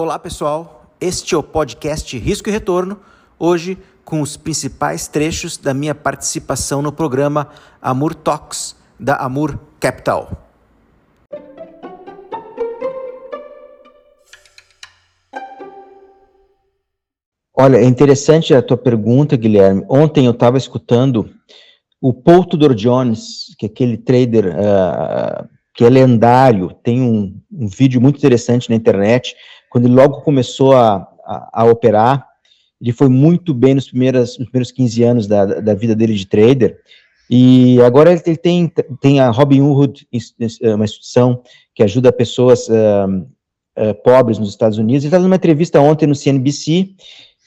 Olá pessoal, este é o podcast Risco e Retorno, hoje com os principais trechos da minha participação no programa Amur Talks, da Amur Capital. Olha, é interessante a tua pergunta, Guilherme. Ontem eu estava escutando o Paul Tudor Jones, que é aquele trader uh, que é lendário, tem um, um, vídeo muito interessante na internet, quando ele logo começou a, a, a operar, ele foi muito bem nos primeiros, nos primeiros 15 anos da, da vida dele de trader, e agora ele tem, tem a Robinhood, uma instituição que ajuda pessoas uh, uh, pobres nos Estados Unidos, ele estava numa entrevista ontem no CNBC,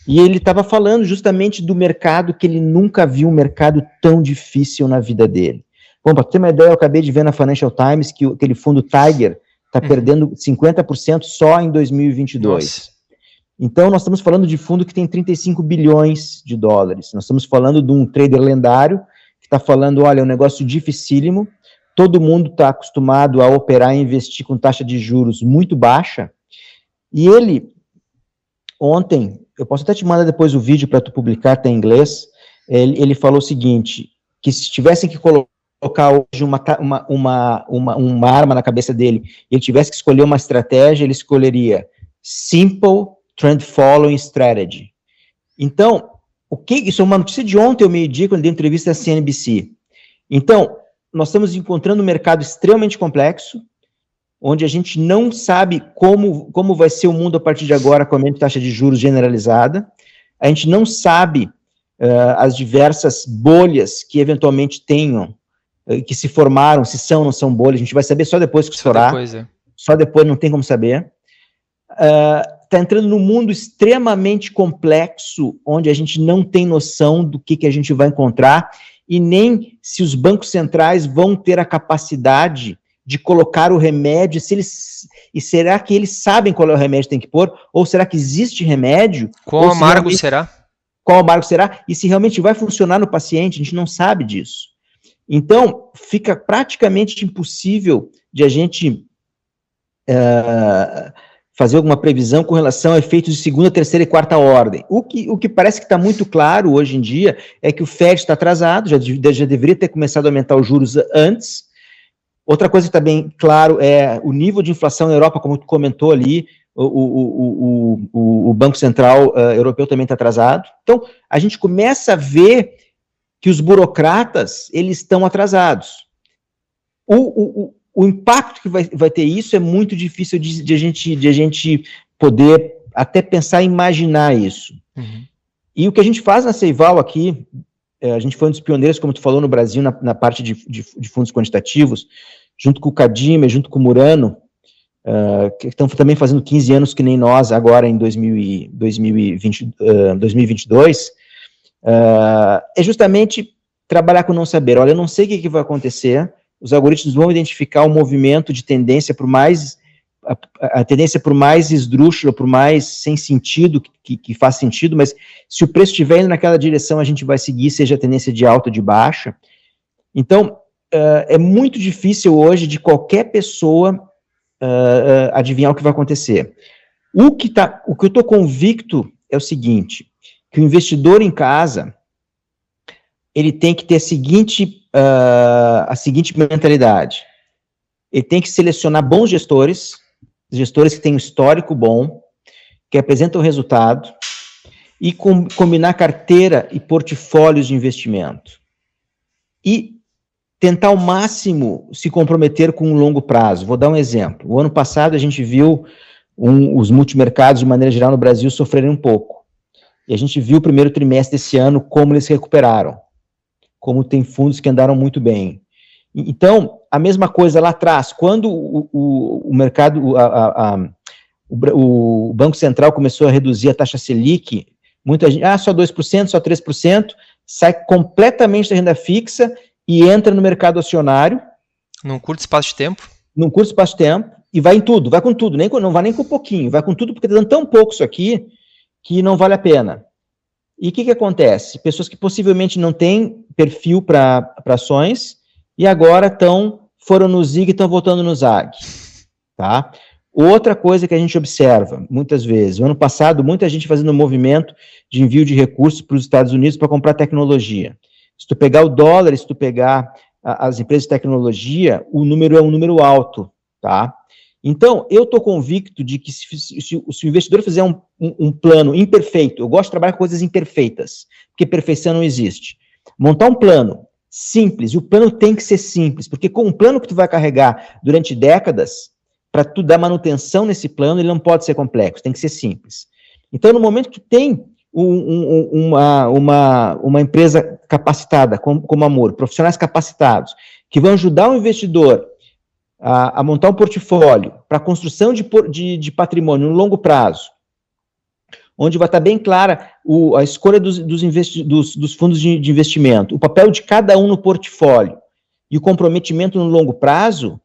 e ele estava falando justamente do mercado que ele nunca viu um mercado tão difícil na vida dele. Bom, para ter uma ideia, eu acabei de ver na Financial Times que aquele fundo Tiger está uhum. perdendo 50% só em 2022. Nossa. Então, nós estamos falando de fundo que tem 35 bilhões de dólares. Nós estamos falando de um trader lendário que está falando: olha, é um negócio dificílimo, todo mundo está acostumado a operar e investir com taxa de juros muito baixa. E ele, ontem, eu posso até te mandar depois o vídeo para tu publicar, tá em inglês. Ele, ele, falou o seguinte: que se tivessem que colocar hoje uma, uma, uma, uma, uma arma na cabeça dele, e ele tivesse que escolher uma estratégia, ele escolheria Simple Trend Following Strategy. Então, o que isso é uma notícia de ontem, ao meio-dia, quando dei entrevista à CNBC. Então, nós estamos encontrando um mercado extremamente complexo, onde a gente não sabe como, como vai ser o mundo a partir de agora com a aumento taxa de juros generalizada, a gente não sabe uh, as diversas bolhas que eventualmente tenham, que se formaram, se são ou não são bolhas, a gente vai saber só depois que estourar, depois, é. só depois não tem como saber. Está uh, entrando num mundo extremamente complexo, onde a gente não tem noção do que, que a gente vai encontrar, e nem se os bancos centrais vão ter a capacidade de colocar o remédio, se eles e será que eles sabem qual é o remédio que tem que pôr, ou será que existe remédio? Qual amargo será? Qual amargo será? E se realmente vai funcionar no paciente, a gente não sabe disso. Então, fica praticamente impossível de a gente uh, fazer alguma previsão com relação a efeitos de segunda, terceira e quarta ordem. O que, o que parece que está muito claro hoje em dia é que o FED está atrasado, já, já deveria ter começado a aumentar os juros antes, Outra coisa que está bem claro é o nível de inflação na Europa, como tu comentou ali, o, o, o, o Banco Central uh, Europeu também está atrasado. Então, a gente começa a ver que os burocratas, eles estão atrasados. O, o, o impacto que vai, vai ter isso é muito difícil de, de, a, gente, de a gente poder até pensar e imaginar isso. Uhum. E o que a gente faz na Ceival aqui, é, a gente foi um dos pioneiros, como tu falou, no Brasil, na, na parte de, de, de, fundos quantitativos, junto com o Cadime, junto com o Murano, uh, que estão também fazendo 15 anos que nem nós, agora em 2000, 2020, uh, 2022, uh, é justamente trabalhar com não saber. Olha, eu não sei o que, que vai acontecer, os algoritmos vão identificar o um movimento de tendência por mais a, a, tendência por mais esdrúxula, por mais sem sentido, que, que faz sentido, mas se o preço estiver indo naquela direção, a gente vai seguir, seja a tendência de alta ou de baixa. Então, uh, é muito difícil hoje de qualquer pessoa uh, uh, adivinhar o que vai acontecer. O que, tá, o que eu estou convicto é o seguinte, que o investidor em casa, ele tem que ter a seguinte, a seguinte mentalidade. Ele tem que selecionar bons gestores, gestores que têm um histórico bom, que apresentam resultado, e com, combinar carteira e portfólios de investimento. E tentar ao máximo se comprometer com um longo prazo. Vou dar um exemplo. O ano passado a gente viu um, os multimercados, de maneira geral, no Brasil sofrerem um pouco. E a gente viu o primeiro trimestre desse ano como eles se recuperaram. Como tem fundos que andaram muito bem. Então, a mesma coisa lá atrás, quando o, o, o mercado, a, a, a, o, o, Banco Central começou a reduzir a taxa Selic, muita gente, ah, só 2%, só 3%, sai completamente da renda fixa e entra no mercado acionário. Num curto espaço de tempo? Num curto espaço de tempo, e vai em tudo, vai com tudo, nem, não vai nem com pouquinho, vai com tudo, porque está dando tão pouco isso aqui que não vale a pena. E o que, que acontece? Pessoas que possivelmente não têm perfil para ações, e agora estão foram no ZIG e estão voltando no ZAG, tá? Outra coisa que a gente observa, muitas vezes, no ano passado, muita gente fazendo um movimento de envio de recursos para os Estados Unidos para comprar tecnologia. Se tu pegar o dólar, se tu pegar a, as empresas de tecnologia, o número é um número alto, tá? Então, eu estou convicto de que se, se, se, o investidor fizer um, um, um, plano imperfeito, eu gosto de trabalhar com coisas imperfeitas, porque perfeição não existe. Montar um plano simples, e o plano tem que ser simples, porque com um plano que tu vai carregar durante décadas, para tu dar manutenção nesse plano, ele não pode ser complexo, tem que ser simples. Então, no momento que tem um, uma, uma, uma empresa capacitada, como, como Amor, profissionais capacitados, que vão ajudar o investidor a, a montar um portfólio para construção de, de, de, patrimônio no longo prazo, onde vai estar bem clara o, a escolha dos, dos, dos, dos fundos de, de investimento, o papel de cada um no portfólio e o comprometimento no longo prazo,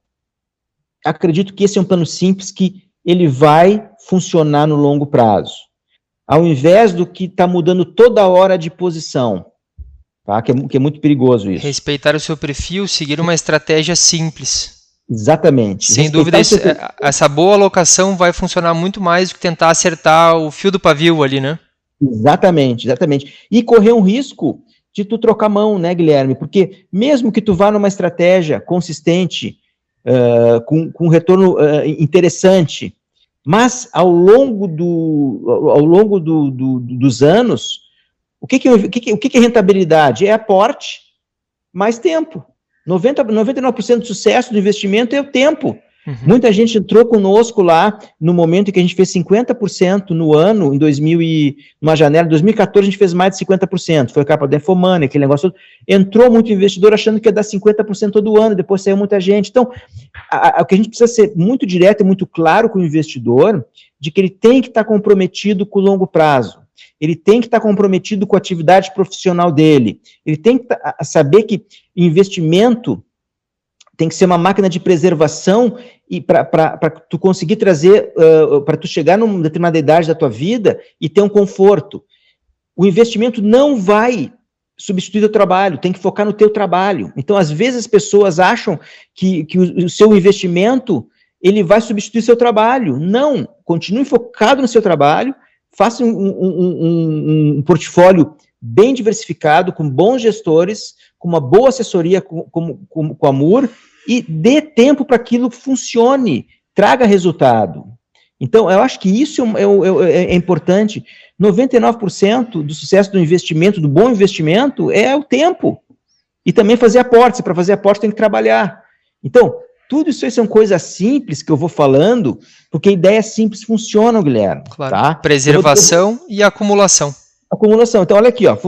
acredito que esse é um plano simples que ele vai funcionar no longo prazo. Ao invés do que está mudando toda hora de posição, tá? que, é, que é muito perigoso isso. Respeitar o seu perfil, seguir uma estratégia simples. Exatamente. Sem dúvida, esse, essa boa alocação vai funcionar muito mais do que tentar acertar o fio do pavio ali, né? Exatamente, exatamente. E correr um risco de tu trocar mão, né, Guilherme? Porque mesmo que tu vá numa estratégia consistente, uh, com, com um retorno uh, interessante, mas ao longo, do, ao longo do, do, dos anos, o que, que, o, que, o que é rentabilidade? É aporte mais tempo. 90, 99% do sucesso do investimento é o tempo. Uhum. Muita gente entrou conosco lá no momento em que a gente fez 50% no ano, em 2000 e, numa janela, em 2014 a gente fez mais de 50%, foi a capa da aquele negócio todo. Entrou muito investidor achando que ia dar 50% todo ano, depois saiu muita gente. Então, o que a gente precisa ser muito direto e muito claro com o investidor, de que ele tem que estar comprometido com o longo prazo ele tem que estar comprometido com a atividade profissional dele, ele tem que saber que investimento tem que ser uma máquina de preservação e para tu conseguir trazer, uh, para tu chegar numa determinada idade da tua vida e ter um conforto. O investimento não vai substituir o trabalho, tem que focar no teu trabalho. Então, às vezes as pessoas acham que, que o, o seu investimento ele vai substituir seu trabalho. Não, continue focado no seu trabalho, faça um, um, um, um, portfólio bem diversificado, com bons gestores, com uma boa assessoria com, com, com, com a e dê tempo para aquilo funcione, traga resultado. Então, eu acho que isso é, é, é, é importante. 99% do sucesso do investimento, do bom investimento, é o tempo. E também fazer aportes. Para fazer aporte tem que trabalhar. Então, tudo isso aí são coisas simples que eu vou falando, porque ideias simples funcionam, Guilherme. Claro. Tá? Preservação vou... e acumulação. Acumulação. Então, olha aqui, ó,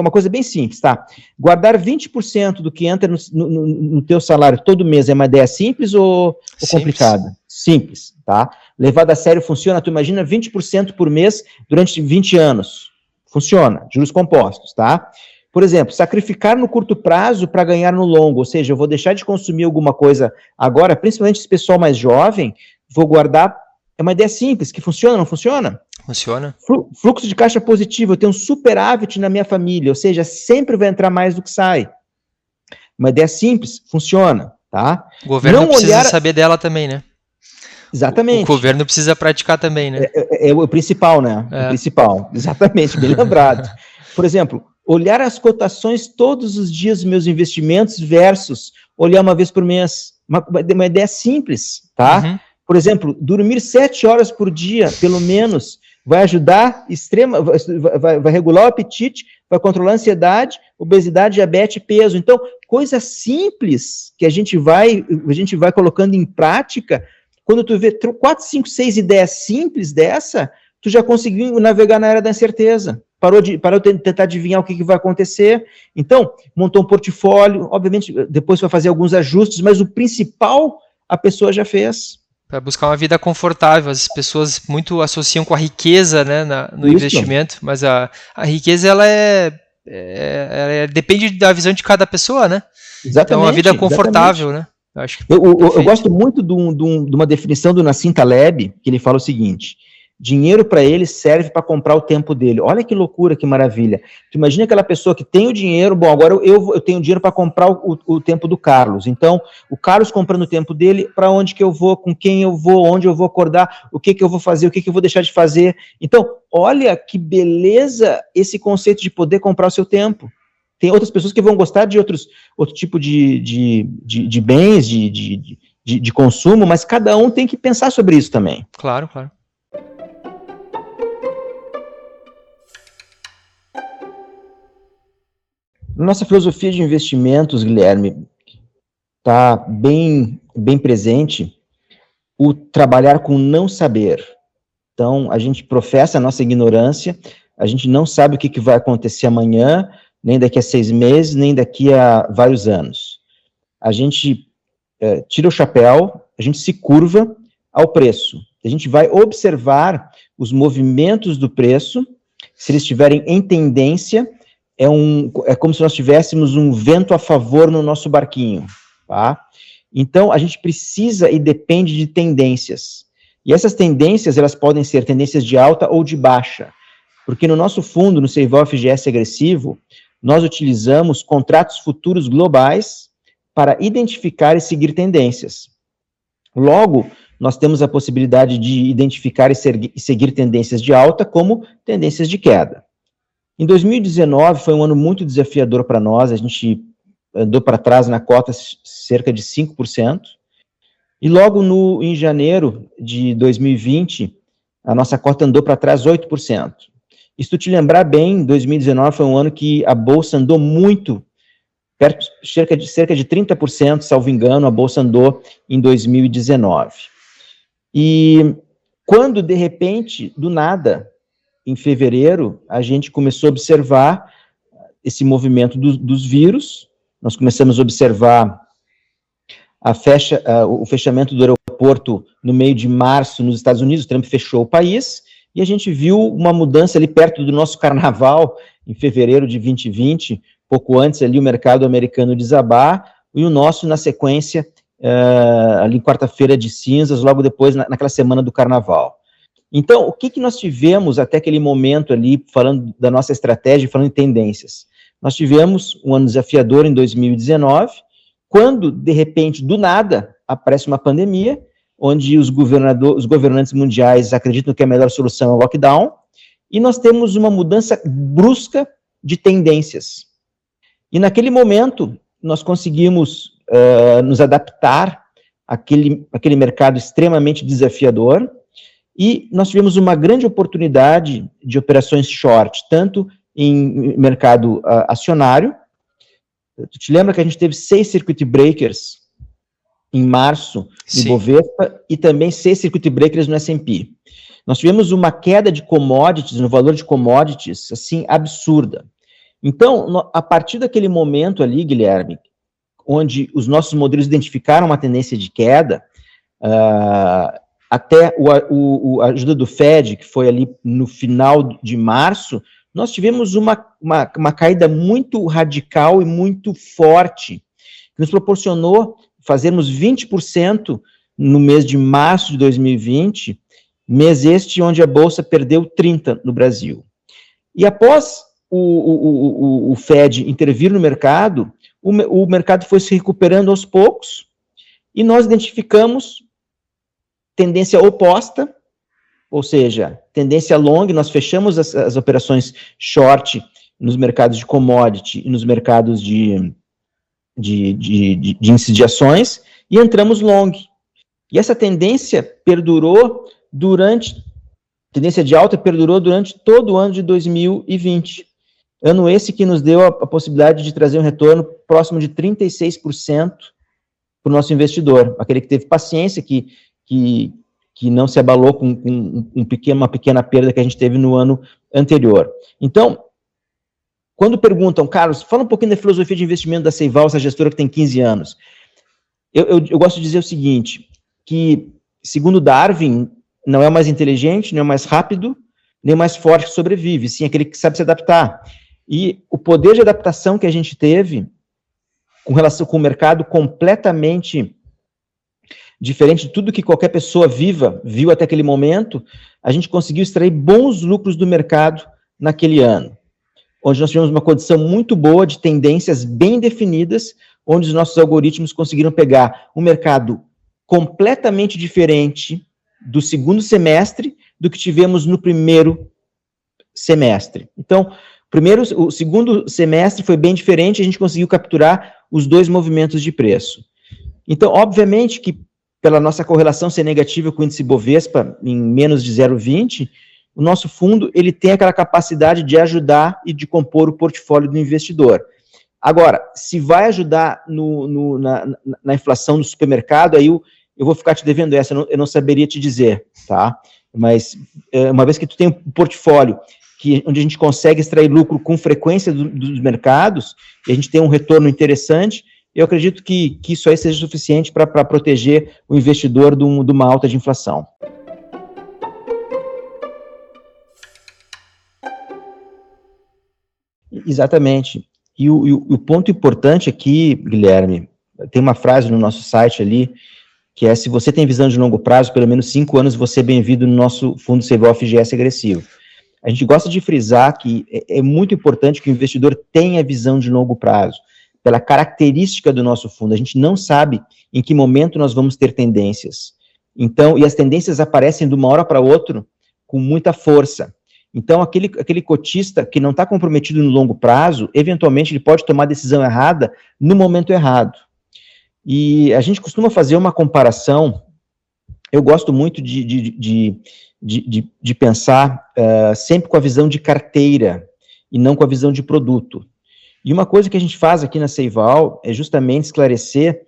uma coisa bem simples, tá? Guardar 20% do que entra no, no, no, teu salário todo mês é uma ideia simples ou, ou complicada? Simples, tá? Levado a sério funciona, tu imagina 20% por mês durante 20 anos. Funciona, juros compostos, tá? Por exemplo, sacrificar no curto prazo para ganhar no longo, ou seja, eu vou deixar de consumir alguma coisa agora, principalmente esse pessoal mais jovem, vou guardar. É uma ideia simples, que funciona, não funciona? Funciona. Fluxo de caixa positivo, eu tenho um superávit na minha família, ou seja, sempre vai entrar mais do que sai. Uma ideia simples, funciona, tá? O governo não precisa olhar... saber dela também, né? Exatamente. O, governo precisa praticar também, né? É, é, é o principal, né? É. O principal, exatamente, bem lembrado. Por exemplo, olhar as cotações todos os dias dos meus investimentos versus olhar uma vez por mês. Uma, uma ideia simples, tá? Uhum. Por exemplo, dormir sete horas por dia, pelo menos, vai ajudar extrema, vai, vai, regular o apetite, vai controlar a ansiedade, obesidade, diabetes, peso. Então, coisas simples que a gente vai, a gente vai colocando em prática. Quando tu vê quatro, cinco, seis ideias simples dessa, tu já conseguiu navegar na era da incerteza parou de, parou de tentar adivinhar o que, que, vai acontecer. Então, montou um portfólio, obviamente, depois vai fazer alguns ajustes, mas o principal a pessoa já fez. Para buscar uma vida confortável. As pessoas muito associam com a riqueza né, na, no Isso. investimento, mas a, a riqueza ela é, é, é, depende da visão de cada pessoa, né? Exatamente. Então, uma vida confortável, exatamente. né? Eu, eu, eu, gosto muito de, um, de, um, de, uma definição do Nassim Taleb, que ele fala o seguinte: Dinheiro para ele serve para comprar o tempo dele. Olha que loucura, que maravilha. Tu imagina aquela pessoa que tem o dinheiro, bom, agora eu, eu tenho dinheiro para comprar o, o, tempo do Carlos. Então, o Carlos comprando o tempo dele, para onde que eu vou, com quem eu vou, onde eu vou acordar, o que que eu vou fazer, o que que eu vou deixar de fazer. Então, olha que beleza esse conceito de poder comprar o seu tempo. Tem outras pessoas que vão gostar de outros, outro tipo de, de, de, de bens, de, de, de, de consumo, mas cada um tem que pensar sobre isso também. Claro, claro. Nossa filosofia de investimentos, Guilherme, está bem, bem presente o trabalhar com não saber. Então, a gente professa a nossa ignorância, a gente não sabe o que, que vai acontecer amanhã, nem daqui a seis meses, nem daqui a vários anos. A gente é, tira o chapéu, a gente se curva ao preço. A gente vai observar os movimentos do preço, se eles estiverem em tendência, é, um, é como se nós tivéssemos um vento a favor no nosso barquinho, tá? Então, a gente precisa e depende de tendências. E essas tendências, elas podem ser tendências de alta ou de baixa. Porque no nosso fundo, no Seival FGS agressivo, nós utilizamos contratos futuros globais para identificar e seguir tendências. Logo, nós temos a possibilidade de identificar e seguir tendências de alta como tendências de queda. Em 2019 foi um ano muito desafiador para nós, a gente andou para trás na cota cerca de 5%, e logo no, em janeiro de 2020, a nossa cota andou para trás 8%. E se tu te lembrar bem, 2019 foi um ano que a Bolsa andou muito, perto, cerca de, cerca de 30%, salvo engano, a Bolsa andou em 2019. E quando, de repente, do nada, em fevereiro, a gente começou a observar esse movimento do, dos vírus, nós começamos a observar a fecha, o fechamento do aeroporto no meio de março nos Estados Unidos, o Trump fechou o país, e a gente viu uma mudança ali perto do nosso carnaval, em fevereiro de 2020, pouco antes ali o mercado americano desabar, e o nosso na sequência, uh, ali quarta-feira de cinzas, logo depois, na, naquela semana do carnaval. Então, o que, que nós tivemos até aquele momento ali, falando da nossa estratégia, falando em tendências? Nós tivemos um ano desafiador em 2019, quando, de repente, do nada, aparece uma pandemia, onde os, os governantes mundiais acreditam que a melhor solução é o lockdown, e nós temos uma mudança brusca de tendências. E naquele momento, nós conseguimos uh, nos adaptar àquele, àquele mercado extremamente desafiador, e nós tivemos uma grande oportunidade de operações short, tanto em mercado uh, acionário. Tu te lembra que a gente teve seis circuit breakers em março no Bovespa e também seis circuit breakers no S&P. Nós tivemos uma queda de commodities, no valor de commodities, assim, absurda. Então, a partir daquele momento ali, Guilherme, onde os nossos modelos identificaram uma tendência de queda, uh, até o, o, a ajuda do Fed, que foi ali no final de março, nós tivemos uma, uma, uma caída muito radical e muito forte, que nos proporcionou fazermos 20% no mês de março de 2020, mês este onde a Bolsa perdeu 30% no Brasil. E após o, o, o, o Fed intervir no mercado, o, o mercado foi se recuperando aos poucos, e nós identificamos tendência oposta, ou seja, tendência long, nós fechamos as, as operações short nos mercados de commodity e nos mercados de, de, de, de, de índice de ações e entramos long. E essa tendência perdurou durante, tendência de alta perdurou durante todo o ano de 2020. Ano esse que nos deu a, a possibilidade de trazer um retorno próximo de 36% para o nosso investidor, aquele que teve paciência, que que, que não se abalou com, com um pequeno, uma pequena perda que a gente teve no ano anterior. Então, quando perguntam, Carlos, fala um pouquinho da filosofia de investimento da Seival, essa gestora que tem 15 anos. Eu, eu, eu gosto de dizer o seguinte, que, segundo Darwin, não é mais inteligente, nem é mais rápido, nem mais forte que sobrevive, sim aquele que sabe se adaptar. E o poder de adaptação que a gente teve com relação com o mercado completamente diferente de tudo que qualquer pessoa viva viu até aquele momento, a gente conseguiu extrair bons lucros do mercado naquele ano, onde nós tivemos uma condição muito boa de tendências bem definidas, onde os nossos algoritmos conseguiram pegar um mercado completamente diferente do segundo semestre do que tivemos no primeiro semestre. Então, primeiro, o segundo semestre foi bem diferente, a gente conseguiu capturar os dois movimentos de preço. Então, obviamente que pela nossa correlação ser negativa com o índice Bovespa em menos de 0,20, o nosso fundo ele tem aquela capacidade de ajudar e de compor o portfólio do investidor. Agora, se vai ajudar no, no, na, na, inflação do supermercado, aí eu, eu vou ficar te devendo essa, eu não, eu não saberia te dizer, tá? Mas é, uma vez que tu tem um portfólio que, onde a gente consegue extrair lucro com frequência do, dos mercados, e a gente tem um retorno interessante, eu acredito que, que isso aí seja suficiente para proteger o investidor de, um, de uma alta de inflação. Exatamente. E o, e o, ponto importante aqui, Guilherme, tem uma frase no nosso site ali, que é, se você tem visão de longo prazo, pelo menos cinco anos, você é bem-vindo no nosso fundo CVO FGS agressivo. A gente gosta de frisar que é, é muito importante que o investidor tenha visão de longo prazo pela característica do nosso fundo. A gente não sabe em que momento nós vamos ter tendências. Então, e as tendências aparecem de uma hora para outra com muita força. Então, aquele, aquele cotista que não está comprometido no longo prazo, eventualmente ele pode tomar a decisão errada no momento errado. E a gente costuma fazer uma comparação, eu gosto muito de, de, de, de, de pensar uh, sempre com a visão de carteira e não com a visão de produto. E uma coisa que a gente faz aqui na Seival é justamente esclarecer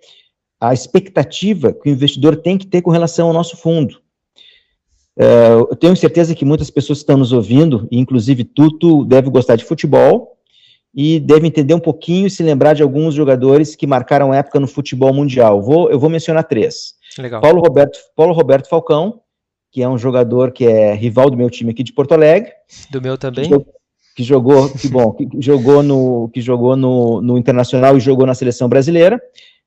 a expectativa que o investidor tem que ter com relação ao nosso fundo. Uh, eu tenho certeza que muitas pessoas estão nos ouvindo, inclusive tu, tu deve gostar de futebol, e deve entender um pouquinho e se lembrar de alguns jogadores que marcaram época no futebol mundial. Vou, eu vou mencionar três. Legal. Paulo Roberto, Paulo Roberto Falcão, que é um jogador que é rival do meu time aqui de Porto Alegre. Do meu também que jogou, que bom, que jogou no, que jogou no, no Internacional e jogou na seleção brasileira.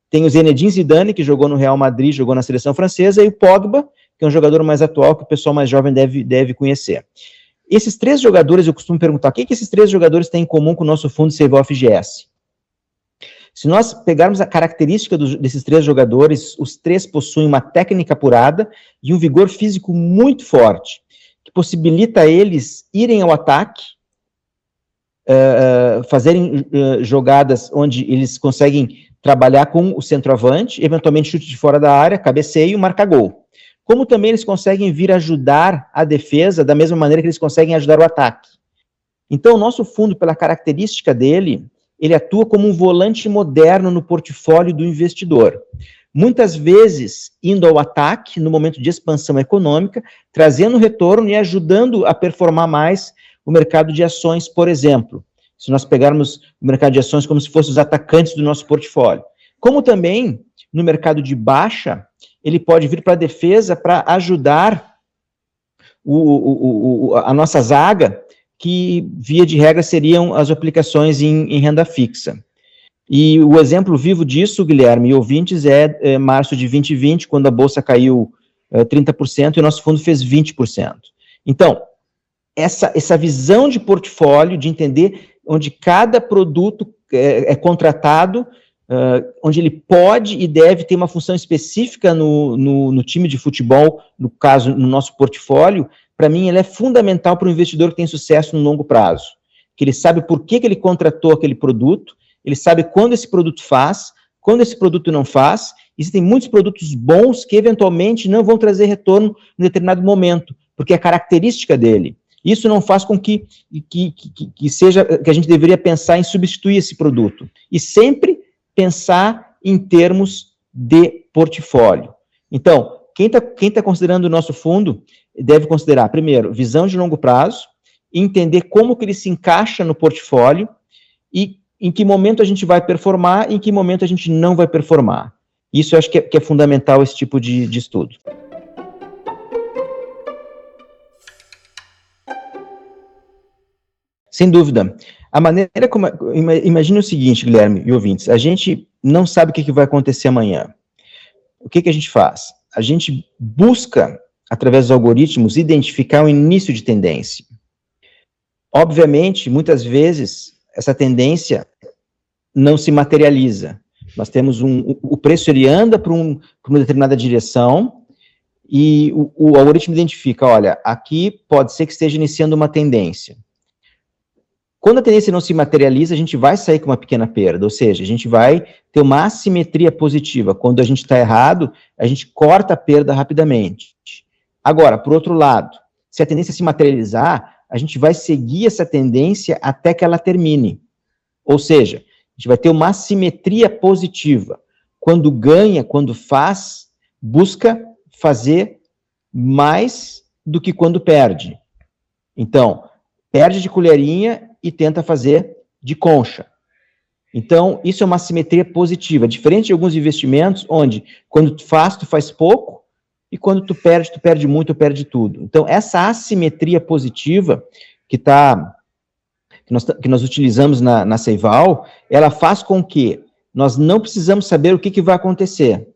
Tem o Zinedine Zidane, que jogou no Real Madrid, jogou na seleção francesa, e o Pogba, que é um jogador mais atual que o pessoal mais jovem deve, deve conhecer. Esses três jogadores, eu costumo perguntar, o que, que esses três jogadores têm em comum com o nosso fundo Save FGS? Se nós pegarmos a característica dos, desses três jogadores, os três possuem uma técnica apurada e um vigor físico muito forte, que possibilita eles irem ao ataque uh, fazerem uh, jogadas onde eles conseguem trabalhar com o centroavante, eventualmente chute de fora da área, cabeceio, marcar gol. Como também eles conseguem vir ajudar a defesa da mesma maneira que eles conseguem ajudar o ataque. Então, o nosso fundo, pela característica dele, ele atua como um volante moderno no portfólio do investidor. Muitas vezes indo ao ataque no momento de expansão econômica, trazendo retorno e ajudando a performar mais o mercado de ações, por exemplo. Se nós pegarmos o mercado de ações como se fossem os atacantes do nosso portfólio. Como também, no mercado de baixa, ele pode vir para a defesa para ajudar o, o, o, a nossa zaga, que, via de regra, seriam as aplicações em, em renda fixa. E o exemplo vivo disso, Guilherme e ouvintes, é, é março de 2020, quando a bolsa caiu é, 30% e o nosso fundo fez 20%. Então, essa, essa visão de portfólio, de entender onde cada produto é, é contratado, uh, onde ele pode e deve ter uma função específica no, no, no time de futebol, no caso, no nosso portfólio, para mim, ele é fundamental para o investidor que tem sucesso no longo prazo. Que ele sabe por que, que ele contratou aquele produto, ele sabe quando esse produto faz, quando esse produto não faz. Existem muitos produtos bons que, eventualmente, não vão trazer retorno em determinado momento, porque é característica dele. Isso não faz com que, que, que, que, seja que a gente deveria pensar em substituir esse produto. E sempre pensar em termos de portfólio. Então, quem está quem tá considerando o nosso fundo deve considerar, primeiro, visão de longo prazo, entender como que ele se encaixa no portfólio e em que momento a gente vai performar e em que momento a gente não vai performar. Isso eu acho que é, que é fundamental esse tipo de, de estudo. Sem dúvida. A maneira como. Imagine o seguinte, Guilherme e ouvintes: a gente não sabe o que vai acontecer amanhã. o que, que a gente faz? A gente busca, através dos algoritmos, identificar o início de tendência. Obviamente, muitas vezes, essa tendência não se materializa. Nós temos um, o preço ele anda para um, uma determinada direção e o, o algoritmo identifica, olha, aqui pode ser que esteja iniciando uma tendência. Quando a tendência não se materializa, a gente vai sair com uma pequena perda, ou seja, a gente vai ter uma assimetria positiva. Quando a gente está errado, a gente corta a perda rapidamente. Agora, por outro lado, se a tendência se materializar, a gente vai seguir essa tendência até que ela termine. Ou seja, a gente vai ter uma assimetria positiva. Quando ganha, quando faz, busca fazer mais do que quando perde. Então, perde de colherinha e tenta fazer de concha. Então, isso é uma simetria positiva, diferente de alguns investimentos, onde quando tu faz, tu faz pouco, e quando tu perde, tu perde muito, tu perde tudo. Então, essa assimetria positiva que tá, que nós, que nós utilizamos na, na Seival, ela faz com que nós não precisamos saber o que, que vai acontecer.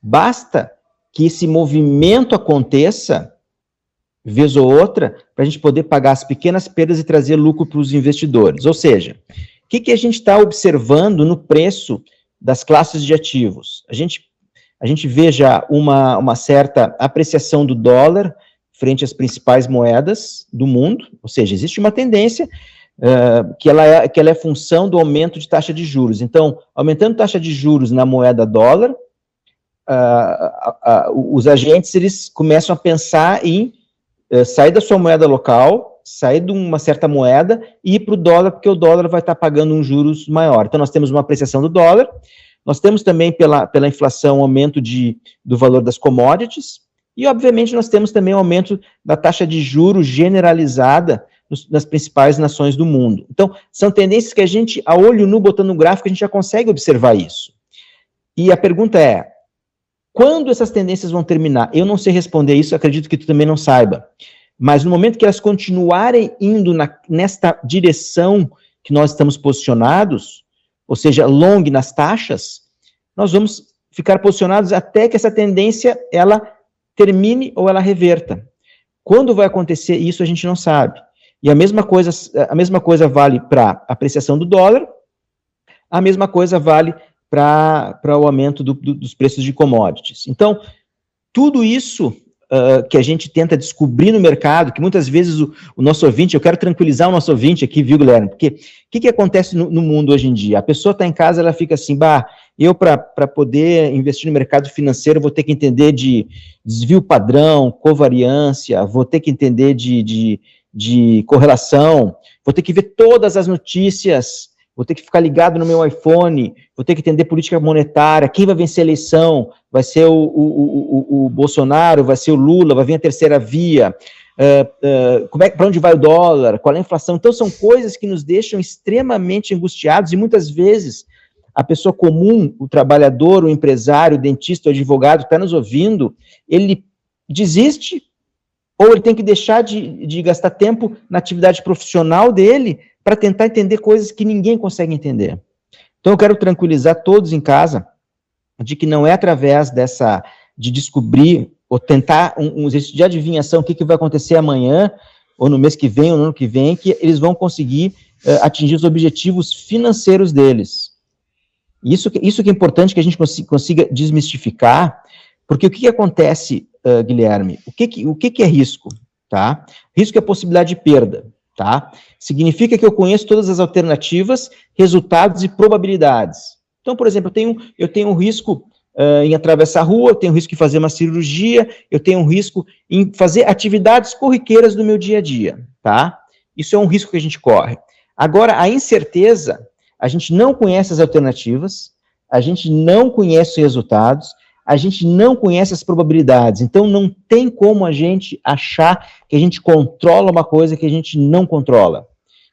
Basta que esse movimento aconteça vez ou outra, para a gente poder pagar as pequenas perdas e trazer lucro para os investidores. Ou seja, o que, que a gente está observando no preço das classes de ativos? A gente, a gente vê já uma, uma certa apreciação do dólar frente às principais moedas do mundo, ou seja, existe uma tendência uh, que, ela é, que ela é função do aumento de taxa de juros. Então, aumentando taxa de juros na moeda dólar, uh, uh, os agentes eles começam a pensar em uh, sair da sua moeda local, sair de uma certa moeda e ir para o dólar, porque o dólar vai estar pagando um juros maior. Então, nós temos uma apreciação do dólar, nós temos também, pela, pela inflação, aumento de, do valor das commodities, e, obviamente, nós temos também aumento da taxa de juros generalizada nos, nas principais nações do mundo. Então, são tendências que a gente, a olho nu, botando no gráfico, a gente já consegue observar isso. E a pergunta é, quando essas tendências vão terminar? Eu não sei responder isso, acredito que tu também não saiba. Mas no momento que elas continuarem indo na, nesta direção que nós estamos posicionados, ou seja, long nas taxas, nós vamos ficar posicionados até que essa tendência ela termine ou ela reverta. Quando vai acontecer isso a gente não sabe. E a mesma coisa, a mesma coisa vale para apreciação do dólar, a mesma coisa vale para o aumento do, do, dos preços de commodities. Então, tudo isso uh, que a gente tenta descobrir no mercado, que muitas vezes o, o, nosso ouvinte, eu quero tranquilizar o nosso ouvinte aqui, viu, Guilherme? Porque o que, que acontece no, no, mundo hoje em dia? A pessoa está em casa, ela fica assim, bah, eu para poder investir no mercado financeiro vou ter que entender de desvio padrão, covariância, vou ter que entender de, de, de correlação, vou ter que ver todas as notícias vou ter que ficar ligado no meu iPhone, vou ter que entender política monetária, quem vai vencer a eleição, vai ser o, o, o, o Bolsonaro, vai ser o Lula, vai vir a terceira via, uh, uh, é, para onde vai o dólar, qual é a inflação, então são coisas que nos deixam extremamente angustiados e muitas vezes a pessoa comum, o trabalhador, o empresário, o dentista, o advogado, está nos ouvindo, ele desiste ou ele tem que deixar de, de gastar tempo na atividade profissional dele para tentar entender coisas que ninguém consegue entender. Então eu quero tranquilizar todos em casa de que não é através dessa de descobrir ou tentar um, um exercício de adivinhação o que, que vai acontecer amanhã ou no mês que vem ou no ano que vem que eles vão conseguir uh, atingir os objetivos financeiros deles. Isso, isso que é importante que a gente consiga desmistificar, porque o que, que acontece, uh, Guilherme? O, que, que, o que, que é risco? Tá? Risco é possibilidade de perda tá? Significa que eu conheço todas as alternativas, resultados e probabilidades. Então, por exemplo, eu tenho, eu tenho um risco uh, em atravessar a rua, eu tenho um risco em fazer uma cirurgia, eu tenho um risco em fazer atividades corriqueiras do meu dia a dia, tá? Isso é um risco que a gente corre. Agora, a incerteza, a gente não conhece as alternativas, a gente não conhece os resultados, a gente não conhece as probabilidades, então não tem como a gente achar que a gente controla uma coisa que a gente não controla.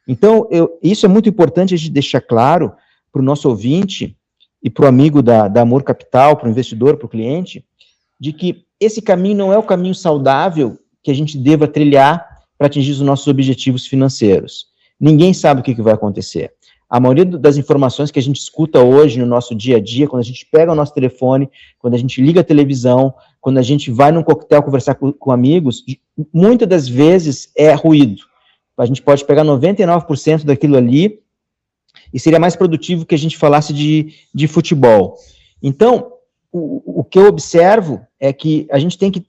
Então, eu, isso é muito importante a gente deixar claro para o nosso ouvinte e para o amigo da, da Amor Capital, para o investidor, para o cliente, de que esse caminho não é o caminho saudável que a gente deva trilhar para atingir os nossos objetivos financeiros. Ninguém sabe o que, que vai acontecer. A maioria das informações que a gente escuta hoje no nosso dia a dia, quando a gente pega o nosso telefone, quando a gente liga a televisão, quando a gente vai num coquetel conversar com, com amigos, muitas das vezes é ruído. A gente pode pegar 99% daquilo ali e seria mais produtivo que a gente falasse de, de futebol. Então, o, o que eu observo é que a gente tem que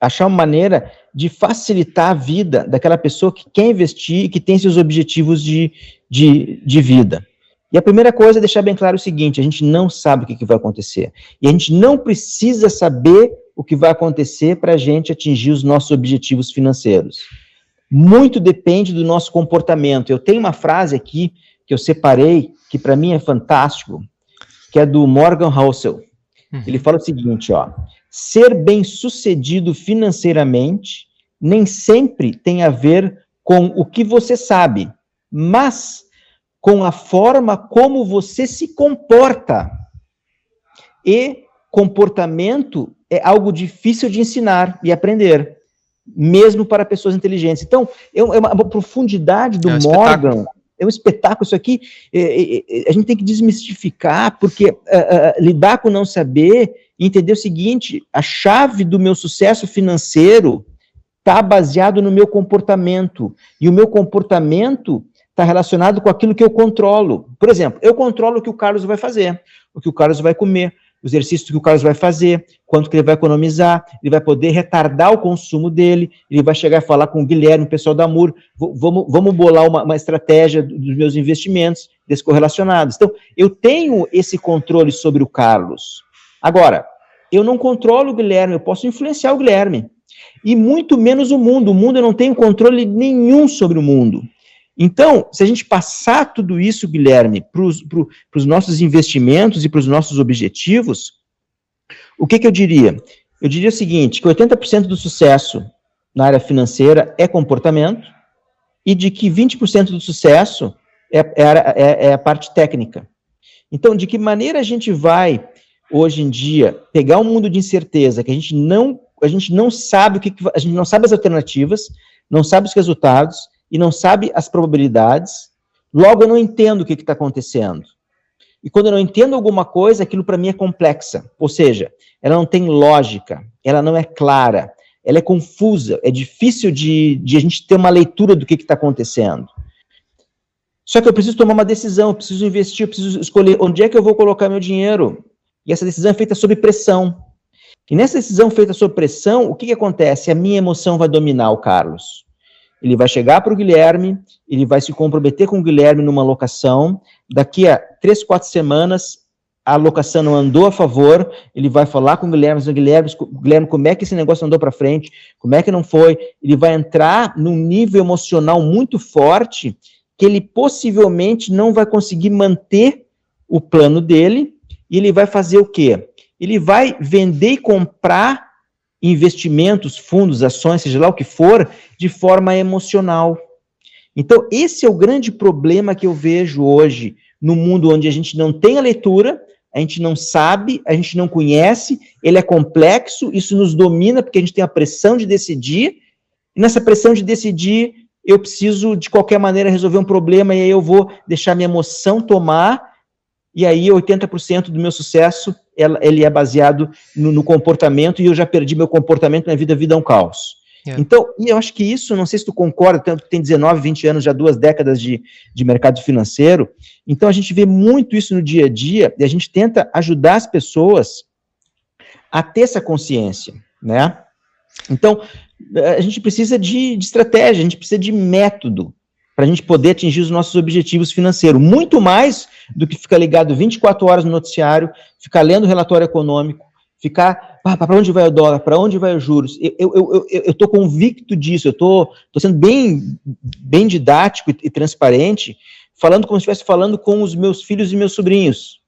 achar uma maneira de facilitar a vida daquela pessoa que quer investir e que tem seus objetivos de, de, de vida. E a primeira coisa é deixar bem claro o seguinte: a gente não sabe o que, que vai acontecer. E a gente não precisa saber o que vai acontecer para a gente atingir os nossos objetivos financeiros. Muito depende do nosso comportamento. Eu tenho uma frase aqui que eu separei, que para mim é fantástico, que é do Morgan Housel. Uhum. Ele fala o seguinte, ó: ser bem-sucedido financeiramente nem sempre tem a ver com o que você sabe, mas com a forma como você se comporta. E comportamento é algo difícil de ensinar e aprender, mesmo para pessoas inteligentes. Então, é uma, é profundidade do é um Morgan. Espetáculo. É um espetáculo isso aqui. É, é, é, a gente tem que desmistificar, porque uh, lidar com não saber entender o seguinte: a chave do meu sucesso financeiro está baseado no meu comportamento. E o meu comportamento está relacionado com aquilo que eu controlo. Por exemplo, eu controlo o que o Carlos vai fazer, o que o Carlos vai comer, o exercício que o Carlos vai fazer, quanto que ele vai economizar, ele vai poder retardar o consumo dele, ele vai chegar e falar com o Guilherme, o pessoal da MUR, vamos, vamos bolar uma, uma estratégia dos meus investimentos descorrelacionados. Então, eu tenho esse controle sobre o Carlos. Agora, eu não controlo o Guilherme, eu posso influenciar o Guilherme. E muito menos o mundo. O mundo eu não tenho controle nenhum sobre o mundo. Então, se a gente passar tudo isso, Guilherme, para os nossos investimentos e para os nossos objetivos, o que, que eu diria? Eu diria o seguinte, que 80% do sucesso na área financeira é comportamento e de que 20% do sucesso é, é, é, é, a parte técnica. Então, de que maneira a gente vai, hoje em dia, pegar um mundo de incerteza, que a gente não, a gente não sabe o que, a gente não sabe as alternativas, não sabe os resultados, e não sabe as probabilidades, logo eu não entendo o que está acontecendo. E quando eu não entendo alguma coisa, aquilo para mim é complexa. Ou seja, ela não tem lógica, ela não é clara, ela é confusa, é difícil de, de a gente ter uma leitura do que está acontecendo. Só que eu preciso tomar uma decisão, preciso investir, preciso escolher onde é que eu vou colocar meu dinheiro. E essa decisão é feita sob pressão. E nessa decisão feita sob pressão, o que, que acontece? A minha emoção vai dominar o Carlos. Ele vai chegar para o Guilherme, ele vai se comprometer com o Guilherme numa locação. Daqui a três, quatro semanas, a locação não andou a favor, ele vai falar com o Guilherme, o Guilherme, Guilherme, como é que esse negócio andou para frente, como é que não foi? Ele vai entrar num nível emocional muito forte que ele possivelmente não vai conseguir manter o plano dele, e ele vai fazer o quê? Ele vai vender e comprar investimentos, fundos, ações, seja lá o que for, de forma emocional. Então, esse é o grande problema que eu vejo hoje no mundo onde a gente não tem a leitura, a gente não sabe, a gente não conhece, ele é complexo, isso nos domina porque a gente tem a pressão de decidir, e nessa pressão de decidir, eu preciso de qualquer maneira resolver um problema e aí eu vou deixar minha emoção tomar, e aí 80% do meu sucesso ele é baseado no, no, comportamento e eu já perdi meu comportamento, minha vida, a vida é um caos. Yeah. Então, e eu acho que isso, não sei se tu concorda, tanto que tem 19, 20 anos, já duas décadas de, de mercado financeiro, então a gente vê muito isso no dia a dia e a gente tenta ajudar as pessoas a ter essa consciência, né? Então, a gente precisa de, de estratégia, a gente precisa de método, para a gente poder atingir os nossos objetivos financeiros. Muito mais do que ficar ligado 24 horas no noticiário, ficar lendo o relatório econômico, ficar, ah, para onde vai o dólar, para onde vai os juros. Eu estou convicto disso, eu estou sendo bem, bem didático e, e transparente, falando como se estivesse falando com os meus filhos e meus sobrinhos.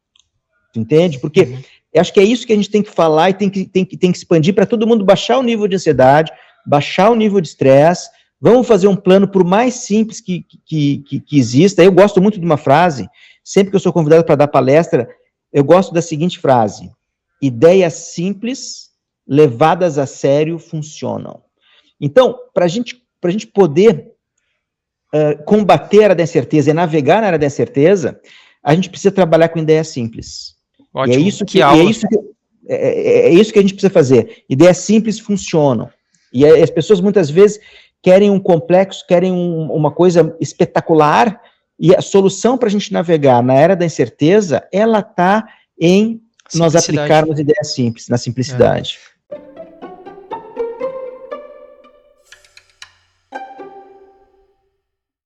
Entende? Porque uhum. eu acho que é isso que a gente tem que falar e tem que, tem que, tem que expandir para todo mundo baixar o nível de ansiedade, baixar o nível de estresse, Vamos fazer um plano, por mais simples que, que, que, que exista. Eu gosto muito de uma frase, sempre que eu sou convidado para dar palestra, eu gosto da seguinte frase: ideias simples, levadas a sério, funcionam. Então, para gente, a gente poder uh, combater a área da incerteza e navegar na área da incerteza, a gente precisa trabalhar com ideias simples. Ótimo. E é isso que, que é isso que é, é, é, isso que a gente precisa fazer. Ideias simples funcionam. E as pessoas muitas vezes querem um complexo, querem um, uma coisa espetacular, e a solução para a gente navegar na era da incerteza, ela está em nós aplicarmos ideias simples, na simplicidade.